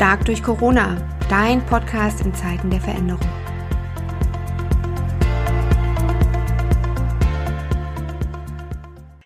Stark durch Corona, dein Podcast in Zeiten der Veränderung.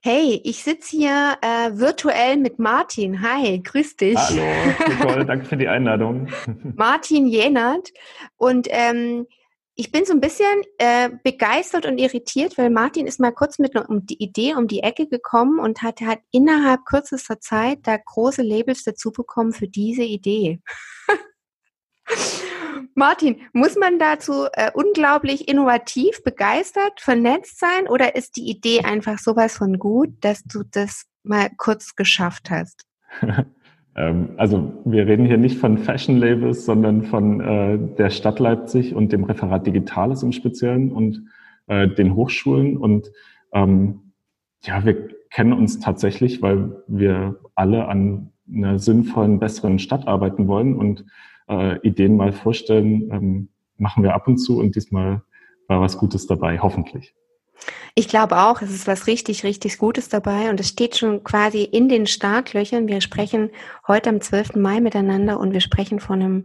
Hey, ich sitze hier äh, virtuell mit Martin. Hi, grüß dich. Hallo, Nicole, danke für die Einladung. Martin Jenert. Und ähm, ich bin so ein bisschen äh, begeistert und irritiert, weil Martin ist mal kurz mit einer um Idee um die Ecke gekommen und hat, hat innerhalb kürzester Zeit da große Labels dazu bekommen für diese Idee. Martin, muss man dazu äh, unglaublich innovativ, begeistert, vernetzt sein oder ist die Idee einfach sowas von gut, dass du das mal kurz geschafft hast? Ähm, also wir reden hier nicht von Fashion Labels, sondern von äh, der Stadt Leipzig und dem Referat Digitales im Speziellen und äh, den Hochschulen. Und ähm, ja, wir kennen uns tatsächlich, weil wir alle an einer sinnvollen, besseren Stadt arbeiten wollen und äh, Ideen mal vorstellen, ähm, machen wir ab und zu und diesmal war was Gutes dabei, hoffentlich. Ich glaube auch, es ist was richtig, richtig Gutes dabei und es steht schon quasi in den Startlöchern. Wir sprechen heute am 12. Mai miteinander und wir sprechen von einem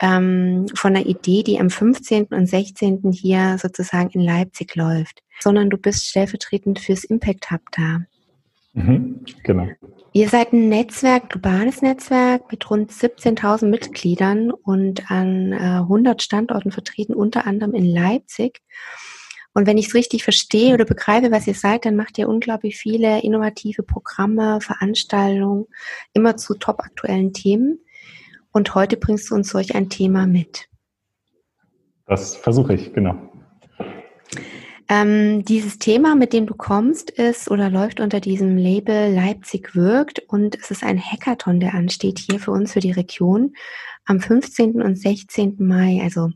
ähm, von einer Idee, die am 15. und 16. hier sozusagen in Leipzig läuft, sondern du bist stellvertretend fürs Impact Hub da. Mhm, genau. Ihr seid ein Netzwerk, globales Netzwerk mit rund 17.000 Mitgliedern und an äh, 100 Standorten vertreten, unter anderem in Leipzig. Und wenn ich es richtig verstehe oder begreife, was ihr seid, dann macht ihr unglaublich viele innovative Programme, Veranstaltungen, immer zu top aktuellen Themen. Und heute bringst du uns solch ein Thema mit. Das versuche ich, genau. Ähm, dieses Thema, mit dem du kommst, ist oder läuft unter diesem Label Leipzig wirkt und es ist ein Hackathon, der ansteht hier für uns, für die Region am 15. und 16. Mai, also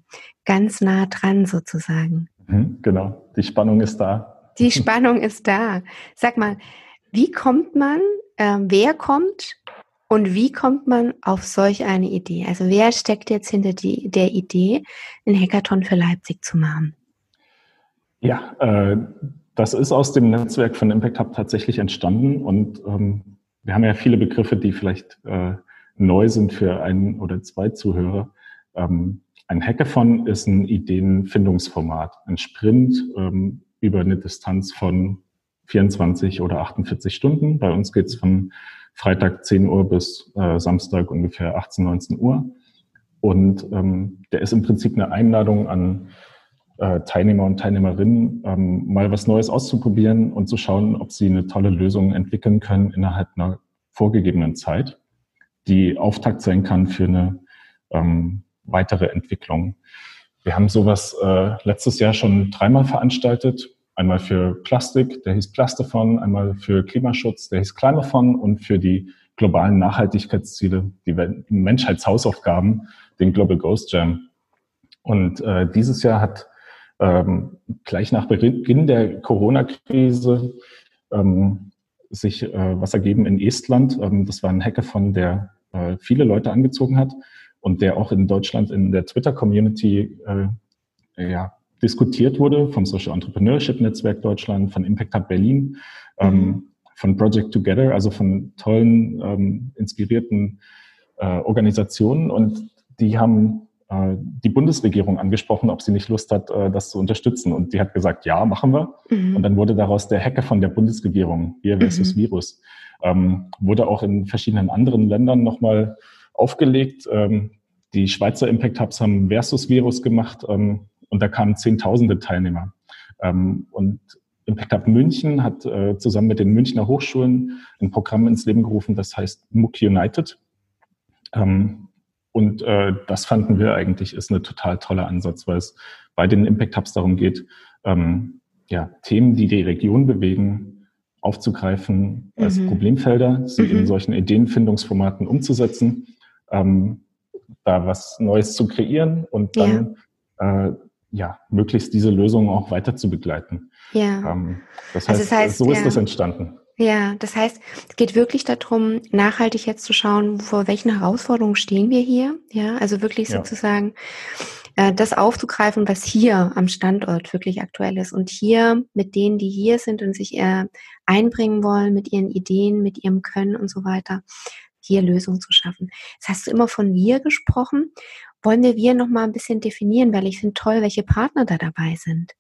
ganz nah dran sozusagen. Mhm, genau, die Spannung ist da. Die Spannung ist da. Sag mal, wie kommt man, äh, wer kommt und wie kommt man auf solch eine Idee? Also wer steckt jetzt hinter die, der Idee, ein Hackathon für Leipzig zu machen? Ja, äh, das ist aus dem Netzwerk von Impact Hub tatsächlich entstanden und ähm, wir haben ja viele Begriffe, die vielleicht äh, neu sind für einen oder zwei Zuhörer. Ähm, ein Hackathon ist ein Ideenfindungsformat, ein Sprint ähm, über eine Distanz von 24 oder 48 Stunden. Bei uns geht's von Freitag 10 Uhr bis äh, Samstag ungefähr 18, 19 Uhr. Und ähm, der ist im Prinzip eine Einladung an äh, Teilnehmer und Teilnehmerinnen, ähm, mal was Neues auszuprobieren und zu schauen, ob sie eine tolle Lösung entwickeln können innerhalb einer vorgegebenen Zeit, die Auftakt sein kann für eine ähm, weitere Entwicklung. Wir haben sowas äh, letztes Jahr schon dreimal veranstaltet. Einmal für Plastik, der hieß Plastathon, einmal für Klimaschutz, der hieß Climathon und für die globalen Nachhaltigkeitsziele, die Menschheitshausaufgaben, den Global Ghost Jam. Und äh, dieses Jahr hat ähm, gleich nach Beginn der Corona-Krise ähm, sich äh, was ergeben in Estland. Ähm, das war ein Hackathon, der äh, viele Leute angezogen hat und der auch in Deutschland in der Twitter-Community äh, ja, diskutiert wurde vom Social Entrepreneurship Netzwerk Deutschland, von Impact Hub Berlin, ähm, mhm. von Project Together, also von tollen, ähm, inspirierten äh, Organisationen. Und die haben äh, die Bundesregierung angesprochen, ob sie nicht Lust hat, äh, das zu unterstützen. Und die hat gesagt, ja, machen wir. Mhm. Und dann wurde daraus der Hacker von der Bundesregierung, Wir versus mhm. Virus. Ähm, wurde auch in verschiedenen anderen Ländern nochmal aufgelegt. Ähm, die Schweizer Impact Hubs haben Versus Virus gemacht ähm, und da kamen Zehntausende Teilnehmer. Ähm, und Impact Hub München hat äh, zusammen mit den Münchner Hochschulen ein Programm ins Leben gerufen, das heißt MOOC United. Ähm, und äh, das fanden wir eigentlich ist eine total tolle Ansatz, weil es bei den Impact Hubs darum geht, ähm, ja, Themen, die die Region bewegen, aufzugreifen als mhm. Problemfelder, sie mhm. in solchen Ideenfindungsformaten umzusetzen ähm, da was Neues zu kreieren und dann ja, äh, ja möglichst diese Lösung auch weiter zu begleiten. Ja. Ähm, das, heißt, also das heißt, so ist ja. das entstanden. Ja, das heißt, es geht wirklich darum, nachhaltig jetzt zu schauen, vor welchen Herausforderungen stehen wir hier. Ja, also wirklich sozusagen ja. äh, das aufzugreifen, was hier am Standort wirklich aktuell ist. Und hier mit denen, die hier sind und sich äh, einbringen wollen, mit ihren Ideen, mit ihrem Können und so weiter, hier Lösungen zu schaffen. Jetzt hast du immer von wir gesprochen. Wollen wir wir noch mal ein bisschen definieren, weil ich finde toll, welche Partner da dabei sind.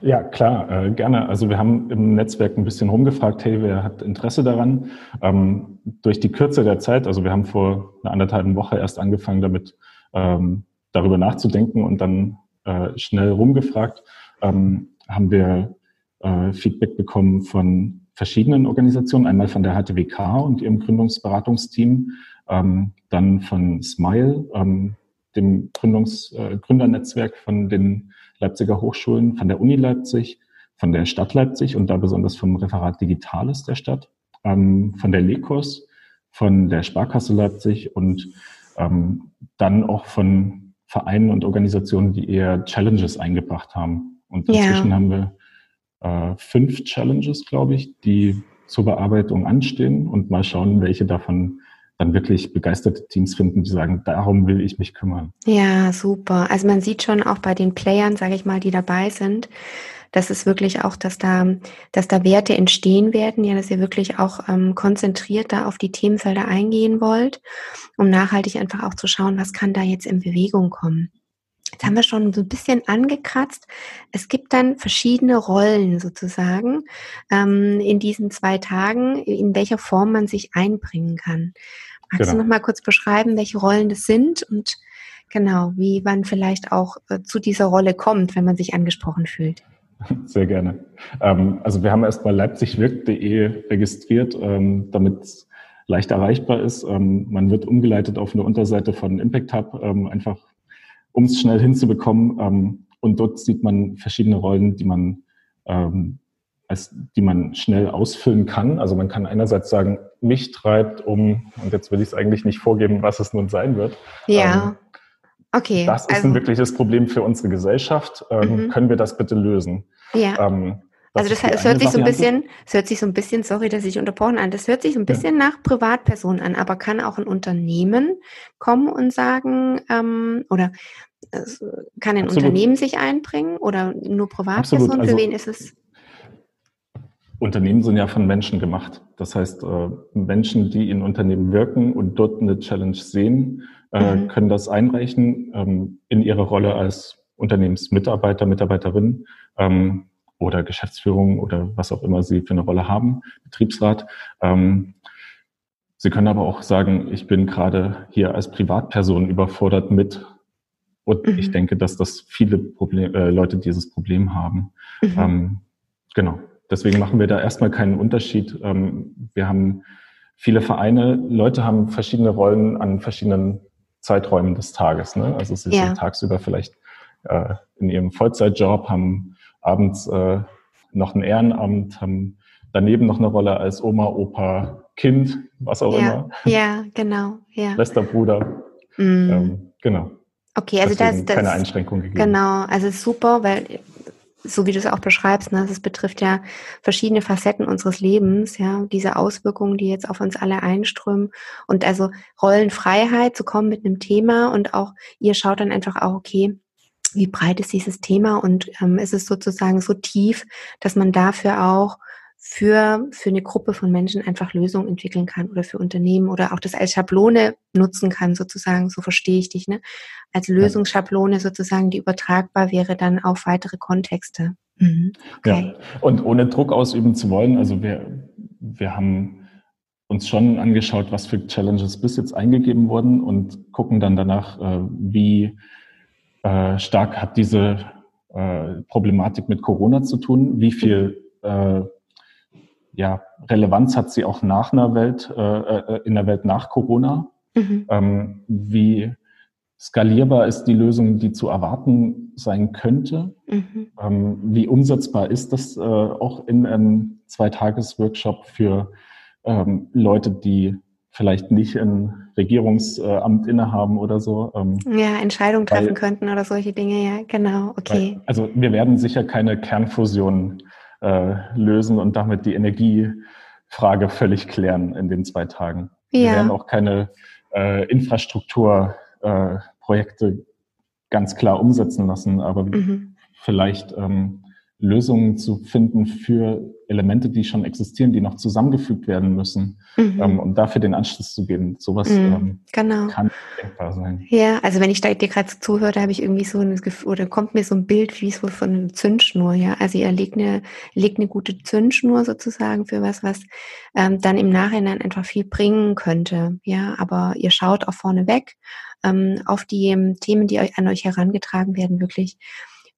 Ja, klar, äh, gerne. Also wir haben im Netzwerk ein bisschen rumgefragt, hey, wer hat Interesse daran? Ähm, durch die Kürze der Zeit, also wir haben vor einer anderthalben Woche erst angefangen damit, ähm, darüber nachzudenken und dann äh, schnell rumgefragt, ähm, haben wir äh, Feedback bekommen von verschiedenen Organisationen, einmal von der HTWK und ihrem Gründungsberatungsteam, ähm, dann von Smile, ähm, dem Gründungs, äh, Gründernetzwerk von den Leipziger Hochschulen, von der Uni Leipzig, von der Stadt Leipzig und da besonders vom Referat Digitales der Stadt, ähm, von der LEKOS, von der Sparkasse Leipzig und ähm, dann auch von Vereinen und Organisationen, die eher Challenges eingebracht haben. Und inzwischen ja. haben wir äh, fünf Challenges, glaube ich, die zur Bearbeitung anstehen und mal schauen, welche davon dann wirklich begeisterte Teams finden, die sagen, darum will ich mich kümmern. Ja, super. Also man sieht schon auch bei den Playern, sage ich mal, die dabei sind, dass es wirklich auch, dass da, dass da Werte entstehen werden, ja, dass ihr wirklich auch ähm, konzentriert da auf die Themenfelder eingehen wollt, um nachhaltig einfach auch zu schauen, was kann da jetzt in Bewegung kommen. Jetzt haben wir schon so ein bisschen angekratzt. Es gibt dann verschiedene Rollen sozusagen ähm, in diesen zwei Tagen, in welcher Form man sich einbringen kann. Magst genau. du noch mal kurz beschreiben, welche Rollen das sind und genau, wie man vielleicht auch äh, zu dieser Rolle kommt, wenn man sich angesprochen fühlt? Sehr gerne. Ähm, also wir haben erstmal leipzigwirkt.de registriert, ähm, damit es leicht erreichbar ist. Ähm, man wird umgeleitet auf eine Unterseite von Impact Hub, ähm, einfach um es schnell hinzubekommen. Ähm, und dort sieht man verschiedene Rollen, die man, ähm, als, die man schnell ausfüllen kann. Also man kann einerseits sagen, mich treibt um, und jetzt will ich es eigentlich nicht vorgeben, was es nun sein wird. Ja. Ähm, okay. Das ist also, ein wirkliches Problem für unsere Gesellschaft. Ähm, mhm. Können wir das bitte lösen? Ja. Also das es hört sich so ein bisschen, es hört sich so ein bisschen, sorry, dass ich unterbrochen an, das hört sich so ein bisschen ja. nach Privatperson an, aber kann auch ein Unternehmen kommen und sagen, ähm, oder kann ein Absolut. Unternehmen sich einbringen oder nur Privatpersonen? Also, Für wen ist es? Unternehmen sind ja von Menschen gemacht. Das heißt, äh, Menschen, die in Unternehmen wirken und dort eine Challenge sehen, äh, mhm. können das einreichen ähm, in ihrer Rolle als Unternehmensmitarbeiter, Mitarbeiterin ähm, oder Geschäftsführung oder was auch immer sie für eine Rolle haben, Betriebsrat. Ähm, sie können aber auch sagen, ich bin gerade hier als Privatperson überfordert mit und mhm. ich denke, dass das viele Problem, äh, Leute dieses Problem haben. Mhm. Ähm, genau. Deswegen machen wir da erstmal keinen Unterschied. Ähm, wir haben viele Vereine, Leute haben verschiedene Rollen an verschiedenen Zeiträumen des Tages. Ne? Also sie ja. sind tagsüber vielleicht äh, in ihrem Vollzeitjob, haben abends äh, noch ein Ehrenamt, haben daneben noch eine Rolle als Oma, Opa, Kind, was auch ja. immer. Ja, genau. Ja. Bester Bruder. Mhm. Ähm, genau. Okay, also das, das keine Einschränkung gegeben. Genau, also super, weil so wie du es auch beschreibst, ne, das betrifft ja verschiedene Facetten unseres Lebens, ja, diese Auswirkungen, die jetzt auf uns alle einströmen und also Rollenfreiheit zu kommen mit einem Thema und auch ihr schaut dann einfach auch, okay, wie breit ist dieses Thema und ähm, ist es sozusagen so tief, dass man dafür auch für, für eine Gruppe von Menschen einfach Lösungen entwickeln kann oder für Unternehmen oder auch das als Schablone nutzen kann, sozusagen, so verstehe ich dich, ne? Als Lösungsschablone sozusagen, die übertragbar wäre dann auf weitere Kontexte. Mhm. Okay. Ja, und ohne Druck ausüben zu wollen, also wir, wir haben uns schon angeschaut, was für Challenges bis jetzt eingegeben wurden und gucken dann danach, äh, wie äh, stark hat diese äh, Problematik mit Corona zu tun, wie viel äh, ja, Relevanz hat sie auch nach einer Welt, äh, äh, in der Welt nach Corona? Mhm. Ähm, wie skalierbar ist die Lösung, die zu erwarten sein könnte? Mhm. Ähm, wie umsetzbar ist das äh, auch in einem Zweitages-Workshop für ähm, Leute, die vielleicht nicht ein Regierungsamt innehaben oder so. Ähm, ja, Entscheidungen treffen weil, könnten oder solche Dinge, ja, genau, okay. Weil, also wir werden sicher keine Kernfusion äh, lösen und damit die Energiefrage völlig klären in den zwei Tagen. Ja. Wir werden auch keine äh, Infrastrukturprojekte äh, ganz klar umsetzen lassen, aber mhm. vielleicht ähm, Lösungen zu finden für Elemente, die schon existieren, die noch zusammengefügt werden müssen, mhm. ähm, um dafür den Anschluss zu geben. Sowas mhm, ähm, genau. kann denkbar sein. Ja, also wenn ich da dir gerade zuhöre, habe ich irgendwie so ein Gefühl, oder kommt mir so ein Bild wie so von einer Zündschnur, ja. Also ihr legt eine, legt eine gute Zündschnur sozusagen für was, was ähm, dann im Nachhinein einfach viel bringen könnte, ja. Aber ihr schaut auch vorne weg ähm, auf die Themen, die euch an euch herangetragen werden, wirklich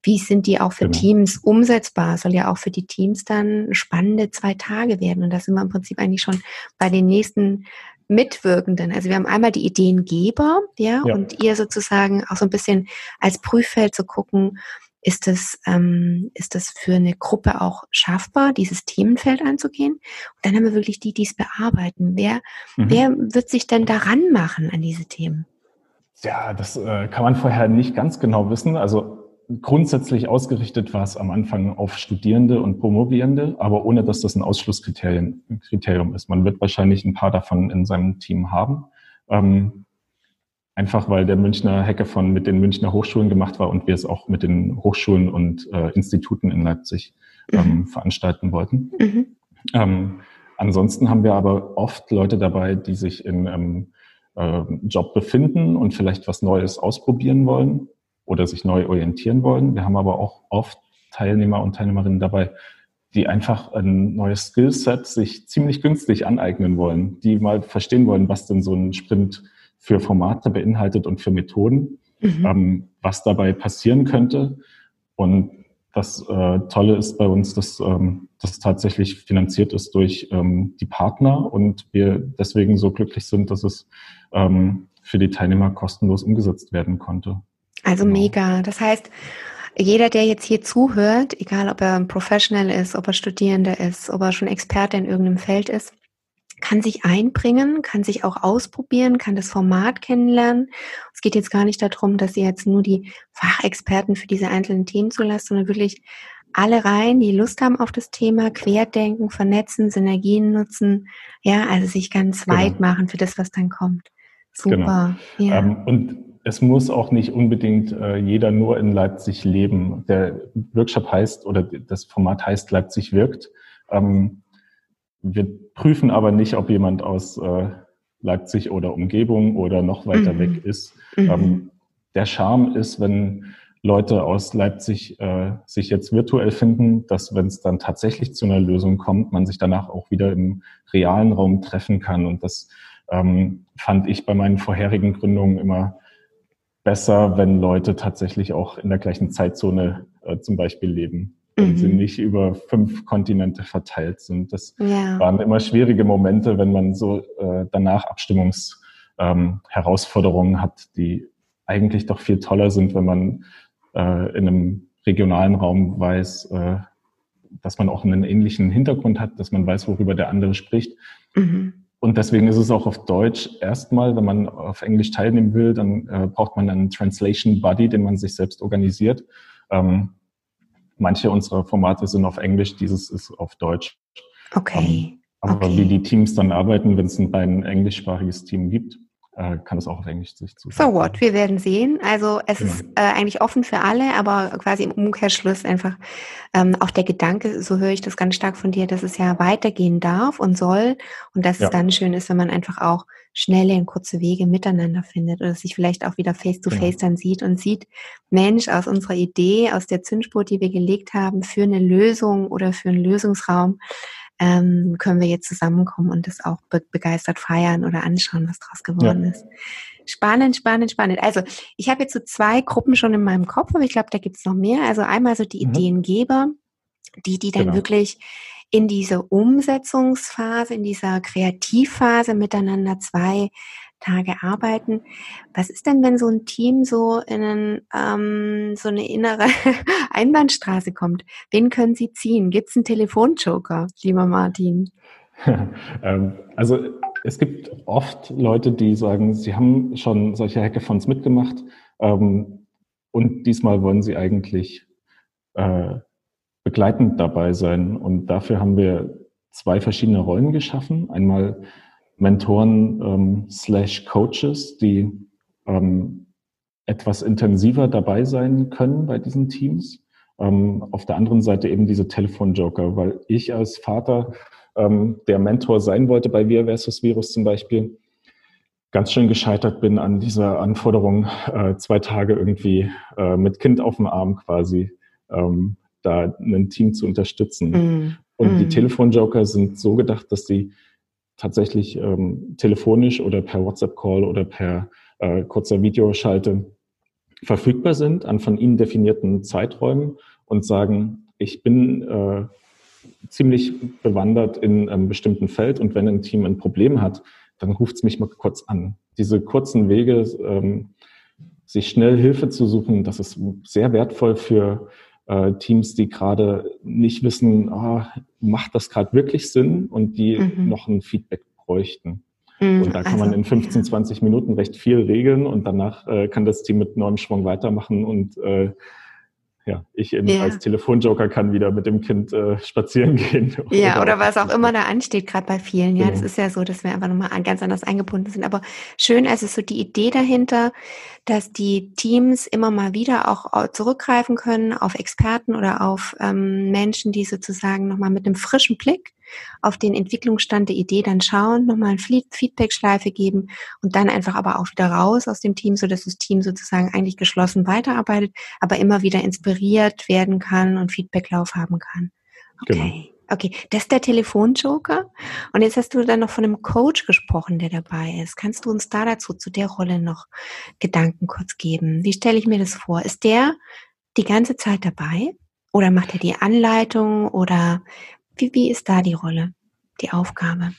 wie sind die auch für genau. Teams umsetzbar? Soll ja auch für die Teams dann spannende zwei Tage werden. Und da sind wir im Prinzip eigentlich schon bei den nächsten Mitwirkenden. Also wir haben einmal die Ideengeber, ja, ja. und ihr sozusagen auch so ein bisschen als Prüffeld zu gucken, ist das, ähm, ist das für eine Gruppe auch schaffbar, dieses Themenfeld anzugehen? Und dann haben wir wirklich die, die es bearbeiten. Wer, mhm. wer wird sich denn daran machen an diese Themen? Ja, das äh, kann man vorher nicht ganz genau wissen. Also grundsätzlich ausgerichtet war es am Anfang auf Studierende und Promovierende, aber ohne dass das ein Ausschlusskriterium ist. Man wird wahrscheinlich ein paar davon in seinem Team haben. Ähm, einfach weil der Münchner Hackathon mit den Münchner Hochschulen gemacht war und wir es auch mit den Hochschulen und äh, Instituten in Leipzig ähm, mhm. veranstalten wollten. Mhm. Ähm, ansonsten haben wir aber oft Leute dabei, die sich in einem äh, Job befinden und vielleicht was Neues ausprobieren wollen oder sich neu orientieren wollen. Wir haben aber auch oft Teilnehmer und Teilnehmerinnen dabei, die einfach ein neues Skillset sich ziemlich günstig aneignen wollen, die mal verstehen wollen, was denn so ein Sprint für Formate beinhaltet und für Methoden, mhm. ähm, was dabei passieren könnte. Und das äh, Tolle ist bei uns, dass ähm, das tatsächlich finanziert ist durch ähm, die Partner und wir deswegen so glücklich sind, dass es ähm, für die Teilnehmer kostenlos umgesetzt werden konnte. Also genau. mega. Das heißt, jeder, der jetzt hier zuhört, egal ob er ein Professional ist, ob er Studierender ist, ob er schon Experte in irgendeinem Feld ist, kann sich einbringen, kann sich auch ausprobieren, kann das Format kennenlernen. Es geht jetzt gar nicht darum, dass ihr jetzt nur die Fachexperten für diese einzelnen Themen zulasst, sondern wirklich alle rein, die Lust haben auf das Thema, querdenken, vernetzen, Synergien nutzen, ja, also sich ganz genau. weit machen für das, was dann kommt. Super. Genau. Ja. Ähm, und es muss auch nicht unbedingt äh, jeder nur in Leipzig leben. Der Workshop heißt oder das Format heißt Leipzig wirkt. Ähm, wir prüfen aber nicht, ob jemand aus äh, Leipzig oder Umgebung oder noch weiter mhm. weg ist. Mhm. Ähm, der Charme ist, wenn Leute aus Leipzig äh, sich jetzt virtuell finden, dass wenn es dann tatsächlich zu einer Lösung kommt, man sich danach auch wieder im realen Raum treffen kann. Und das ähm, fand ich bei meinen vorherigen Gründungen immer besser, wenn Leute tatsächlich auch in der gleichen Zeitzone äh, zum Beispiel leben. Wenn mhm. sie nicht über fünf Kontinente verteilt sind. Das ja. waren immer schwierige Momente, wenn man so äh, danach Abstimmungsherausforderungen ähm, hat, die eigentlich doch viel toller sind, wenn man äh, in einem regionalen Raum weiß, äh, dass man auch einen ähnlichen Hintergrund hat, dass man weiß, worüber der andere spricht. Mhm. Und deswegen ist es auch auf Deutsch erstmal, wenn man auf Englisch teilnehmen will, dann äh, braucht man einen Translation Buddy, den man sich selbst organisiert. Ähm, manche unserer Formate sind auf Englisch, dieses ist auf Deutsch. Okay. Ähm, aber okay. wie die Teams dann arbeiten, wenn es ein rein englischsprachiges Team gibt, äh, kann es auch auf Englisch sich zu. So what, wir werden sehen. Also es genau. ist äh, eigentlich offen für alle, aber quasi im Umkehrschluss einfach ähm, auch der Gedanke, so höre ich das ganz stark von dir, dass es ja weitergehen darf und soll und dass ja. es dann schön ist, wenn man einfach auch schnelle und kurze Wege miteinander findet oder sich vielleicht auch wieder face to genau. face genau. dann sieht und sieht, Mensch, aus unserer Idee, aus der Zündspur, die wir gelegt haben, für eine Lösung oder für einen Lösungsraum, ähm, können wir jetzt zusammenkommen und das auch be begeistert feiern oder anschauen, was daraus geworden ja. ist. Spannend, spannend, spannend. Also ich habe jetzt so zwei Gruppen schon in meinem Kopf, aber ich glaube, da gibt es noch mehr. Also einmal so die mhm. Ideengeber, die, die dann genau. wirklich in diese Umsetzungsphase, in dieser Kreativphase miteinander zwei Tage arbeiten. Was ist denn, wenn so ein Team so in einen, ähm, so eine innere Einbahnstraße kommt? Wen können Sie ziehen? Gibt es einen Telefonjoker, lieber Martin? Ähm, also es gibt oft Leute, die sagen, sie haben schon solche Hackathons mitgemacht ähm, und diesmal wollen sie eigentlich äh, begleitend dabei sein. Und dafür haben wir zwei verschiedene Rollen geschaffen. Einmal Mentoren ähm, slash Coaches, die ähm, etwas intensiver dabei sein können bei diesen Teams ähm, auf der anderen Seite eben diese Telefonjoker, weil ich als Vater, ähm, der Mentor sein wollte bei Wir versus Virus zum Beispiel, ganz schön gescheitert bin an dieser Anforderung, äh, zwei Tage irgendwie äh, mit Kind auf dem Arm quasi ähm, da ein Team zu unterstützen. Mm. Und mm. die Telefonjoker sind so gedacht, dass sie tatsächlich ähm, telefonisch oder per WhatsApp-Call oder per äh, kurzer Videoschalte verfügbar sind an von ihnen definierten Zeiträumen und sagen, ich bin äh, ziemlich bewandert in einem bestimmten Feld und wenn ein Team ein Problem hat, dann ruft es mich mal kurz an. Diese kurzen Wege, ähm, sich schnell Hilfe zu suchen, das ist sehr wertvoll für äh, Teams, die gerade nicht wissen, ah, macht das gerade wirklich Sinn und die mhm. noch ein Feedback bräuchten. Mhm, und da kann also, man in 15, 20 Minuten recht viel regeln und danach äh, kann das Team mit neuem Schwung weitermachen und äh, ja, ich in, ja. als Telefonjoker kann wieder mit dem Kind äh, spazieren gehen. Ja, oder, oder was auch immer da ansteht, gerade bei vielen. Ja, genau. das ist ja so, dass wir einfach nochmal ganz anders eingebunden sind. Aber schön, es ist so die Idee dahinter, dass die Teams immer mal wieder auch zurückgreifen können auf Experten oder auf ähm, Menschen, die sozusagen nochmal mit einem frischen Blick auf den Entwicklungsstand der Idee dann schauen, nochmal eine Feedback-Schleife geben und dann einfach aber auch wieder raus aus dem Team, so dass das Team sozusagen eigentlich geschlossen weiterarbeitet, aber immer wieder inspiriert werden kann und Feedbacklauf haben kann. Okay. Genau. Okay, das ist der Telefonjoker. Und jetzt hast du dann noch von einem Coach gesprochen, der dabei ist. Kannst du uns da dazu, zu der Rolle noch Gedanken kurz geben? Wie stelle ich mir das vor? Ist der die ganze Zeit dabei? Oder macht er die Anleitung? Oder wie, wie ist da die Rolle, die Aufgabe?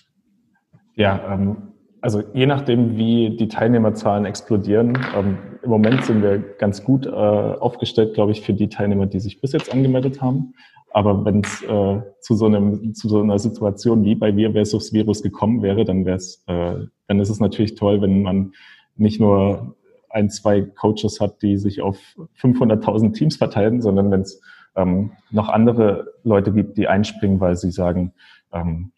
Ja, ähm, also je nachdem, wie die Teilnehmerzahlen explodieren. Ähm, Im Moment sind wir ganz gut äh, aufgestellt, glaube ich, für die Teilnehmer, die sich bis jetzt angemeldet haben. Aber wenn es äh, zu, so zu so einer Situation wie bei Wir versus Virus gekommen wäre, dann wäre es, äh, dann ist es natürlich toll, wenn man nicht nur ein, zwei Coaches hat, die sich auf 500.000 Teams verteilen, sondern wenn es ähm, noch andere Leute gibt, die einspringen, weil sie sagen, ähm,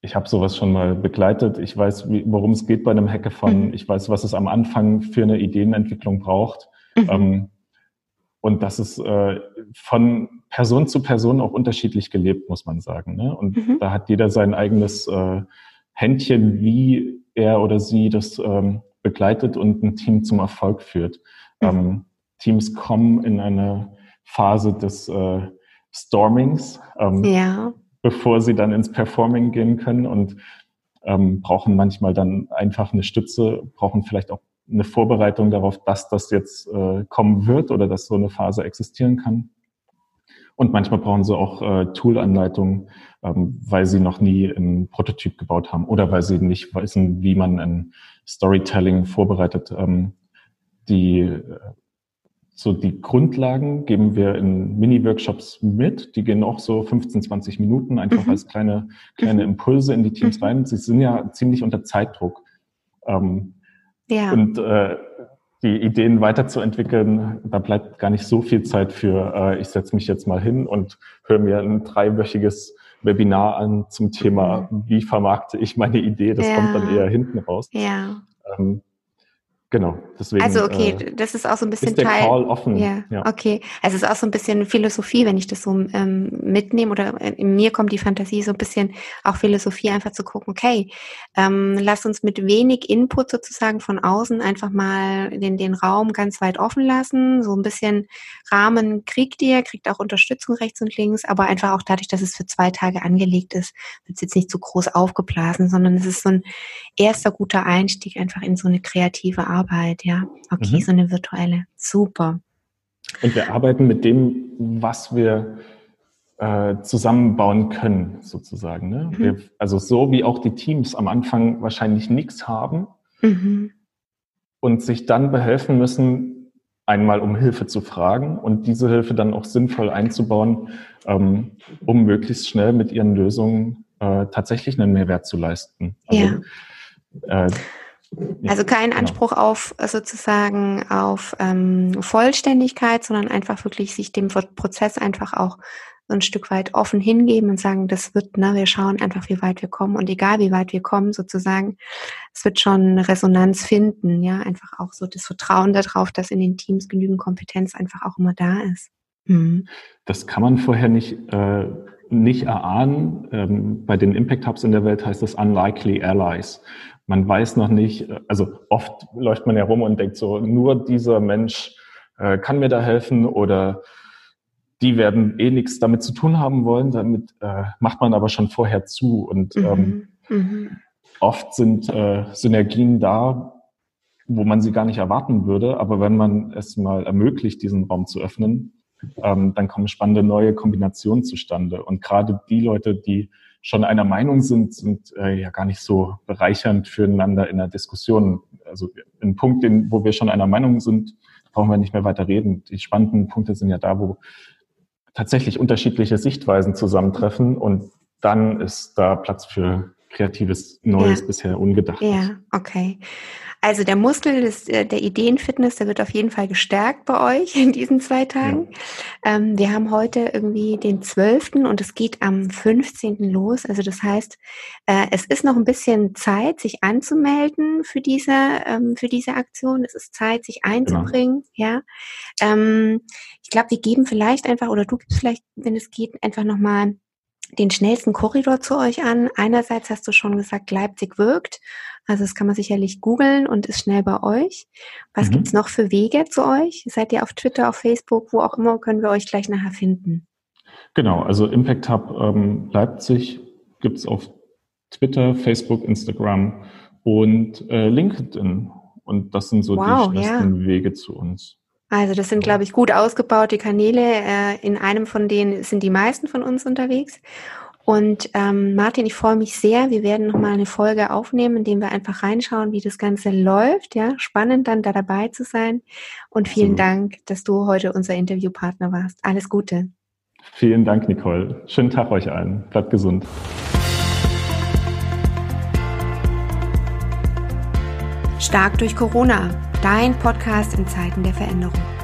ich habe sowas schon mal begleitet, ich weiß, worum es geht bei einem Hackathon, mhm. ich weiß, was es am Anfang für eine Ideenentwicklung braucht. Mhm. Ähm, und das ist äh, von Person zu Person auch unterschiedlich gelebt, muss man sagen. Ne? Und mhm. da hat jeder sein eigenes äh, Händchen, wie er oder sie das ähm, begleitet und ein Team zum Erfolg führt. Mhm. Ähm, Teams kommen in eine Phase des äh, Stormings, ähm, ja. bevor sie dann ins Performing gehen können und ähm, brauchen manchmal dann einfach eine Stütze, brauchen vielleicht auch eine Vorbereitung darauf, dass das jetzt äh, kommen wird oder dass so eine Phase existieren kann. Und manchmal brauchen sie auch äh, Tool-Anleitungen, ähm, weil sie noch nie einen Prototyp gebaut haben oder weil sie nicht wissen, wie man ein Storytelling vorbereitet. Ähm, die äh, so die Grundlagen geben wir in Mini-Workshops mit. Die gehen auch so 15, 20 Minuten einfach mhm. als kleine, kleine mhm. Impulse in die Teams mhm. rein. Sie sind ja ziemlich unter Zeitdruck. Ähm, ja. Und äh, die Ideen weiterzuentwickeln, da bleibt gar nicht so viel Zeit für, äh, ich setze mich jetzt mal hin und höre mir ein dreiwöchiges Webinar an zum Thema, mhm. wie vermarkte ich meine Idee. Das ja. kommt dann eher hinten raus. Ja. Ähm, Genau, deswegen. Also okay, äh, das ist auch so ein bisschen ist der Teil. Call offen. Ja, ja, okay. Also es ist auch so ein bisschen Philosophie, wenn ich das so ähm, mitnehme oder in mir kommt die Fantasie so ein bisschen auch Philosophie einfach zu gucken. Okay, ähm, lass uns mit wenig Input sozusagen von außen einfach mal den den Raum ganz weit offen lassen. So ein bisschen Rahmen kriegt ihr, kriegt auch Unterstützung rechts und links, aber einfach auch dadurch, dass es für zwei Tage angelegt ist, wird es jetzt nicht zu groß aufgeblasen, sondern es ist so ein erster guter Einstieg einfach in so eine kreative Arbeit. Arbeit, ja. Okay, mhm. so eine virtuelle. Super. Und wir arbeiten mit dem, was wir äh, zusammenbauen können, sozusagen. Ne? Mhm. Wir, also so wie auch die Teams am Anfang wahrscheinlich nichts haben mhm. und sich dann behelfen müssen, einmal um Hilfe zu fragen und diese Hilfe dann auch sinnvoll einzubauen, ähm, um möglichst schnell mit ihren Lösungen äh, tatsächlich einen Mehrwert zu leisten. Also, ja. äh, also kein genau. Anspruch auf sozusagen auf ähm, Vollständigkeit, sondern einfach wirklich sich dem Prozess einfach auch so ein Stück weit offen hingeben und sagen, das wird, ne, wir schauen einfach, wie weit wir kommen und egal wie weit wir kommen, sozusagen, es wird schon Resonanz finden, ja, einfach auch so das Vertrauen darauf, dass in den Teams genügend Kompetenz einfach auch immer da ist. Mhm. Das kann man vorher nicht, äh, nicht erahnen. Ähm, bei den Impact Hubs in der Welt heißt das Unlikely Allies. Man weiß noch nicht, also oft läuft man ja rum und denkt so, nur dieser Mensch äh, kann mir da helfen oder die werden eh nichts damit zu tun haben wollen. Damit äh, macht man aber schon vorher zu. Und mhm. ähm, mhm. oft sind äh, Synergien da, wo man sie gar nicht erwarten würde. Aber wenn man es mal ermöglicht, diesen Raum zu öffnen, ähm, dann kommen spannende neue Kombinationen zustande. Und gerade die Leute, die schon einer Meinung sind, sind äh, ja gar nicht so bereichernd füreinander in der Diskussion. Also ein Punkt, den, wo wir schon einer Meinung sind, brauchen wir nicht mehr weiter reden. Die spannenden Punkte sind ja da, wo tatsächlich unterschiedliche Sichtweisen zusammentreffen und dann ist da Platz für kreatives, Neues, ja. bisher Ungedachtes. Ja, okay. Also der Muskel des, äh, der Ideenfitness, der wird auf jeden Fall gestärkt bei euch in diesen zwei Tagen. Ja. Ähm, wir haben heute irgendwie den 12. und es geht am 15. los. Also das heißt, äh, es ist noch ein bisschen Zeit, sich anzumelden für diese, ähm, für diese Aktion. Es ist Zeit, sich einzubringen. Genau. Ja. Ähm, ich glaube, wir geben vielleicht einfach, oder du gibst vielleicht, wenn es geht, einfach nochmal den schnellsten Korridor zu euch an. Einerseits hast du schon gesagt, Leipzig wirkt. Also das kann man sicherlich googeln und ist schnell bei euch. Was mhm. gibt's noch für Wege zu euch? Seid ihr auf Twitter, auf Facebook, wo auch immer, können wir euch gleich nachher finden? Genau, also Impact Hub ähm, Leipzig gibt's auf Twitter, Facebook, Instagram und äh, LinkedIn. Und das sind so wow, die schnellsten ja. Wege zu uns. Also das sind, glaube ich, gut ausgebaute Kanäle. Äh, in einem von denen sind die meisten von uns unterwegs. Und ähm, Martin, ich freue mich sehr. Wir werden nochmal eine Folge aufnehmen, in dem wir einfach reinschauen, wie das Ganze läuft. Ja, spannend dann da dabei zu sein. Und vielen so. Dank, dass du heute unser Interviewpartner warst. Alles Gute. Vielen Dank, Nicole. Schönen Tag euch allen. Bleibt gesund. Stark durch Corona. Dein Podcast in Zeiten der Veränderung.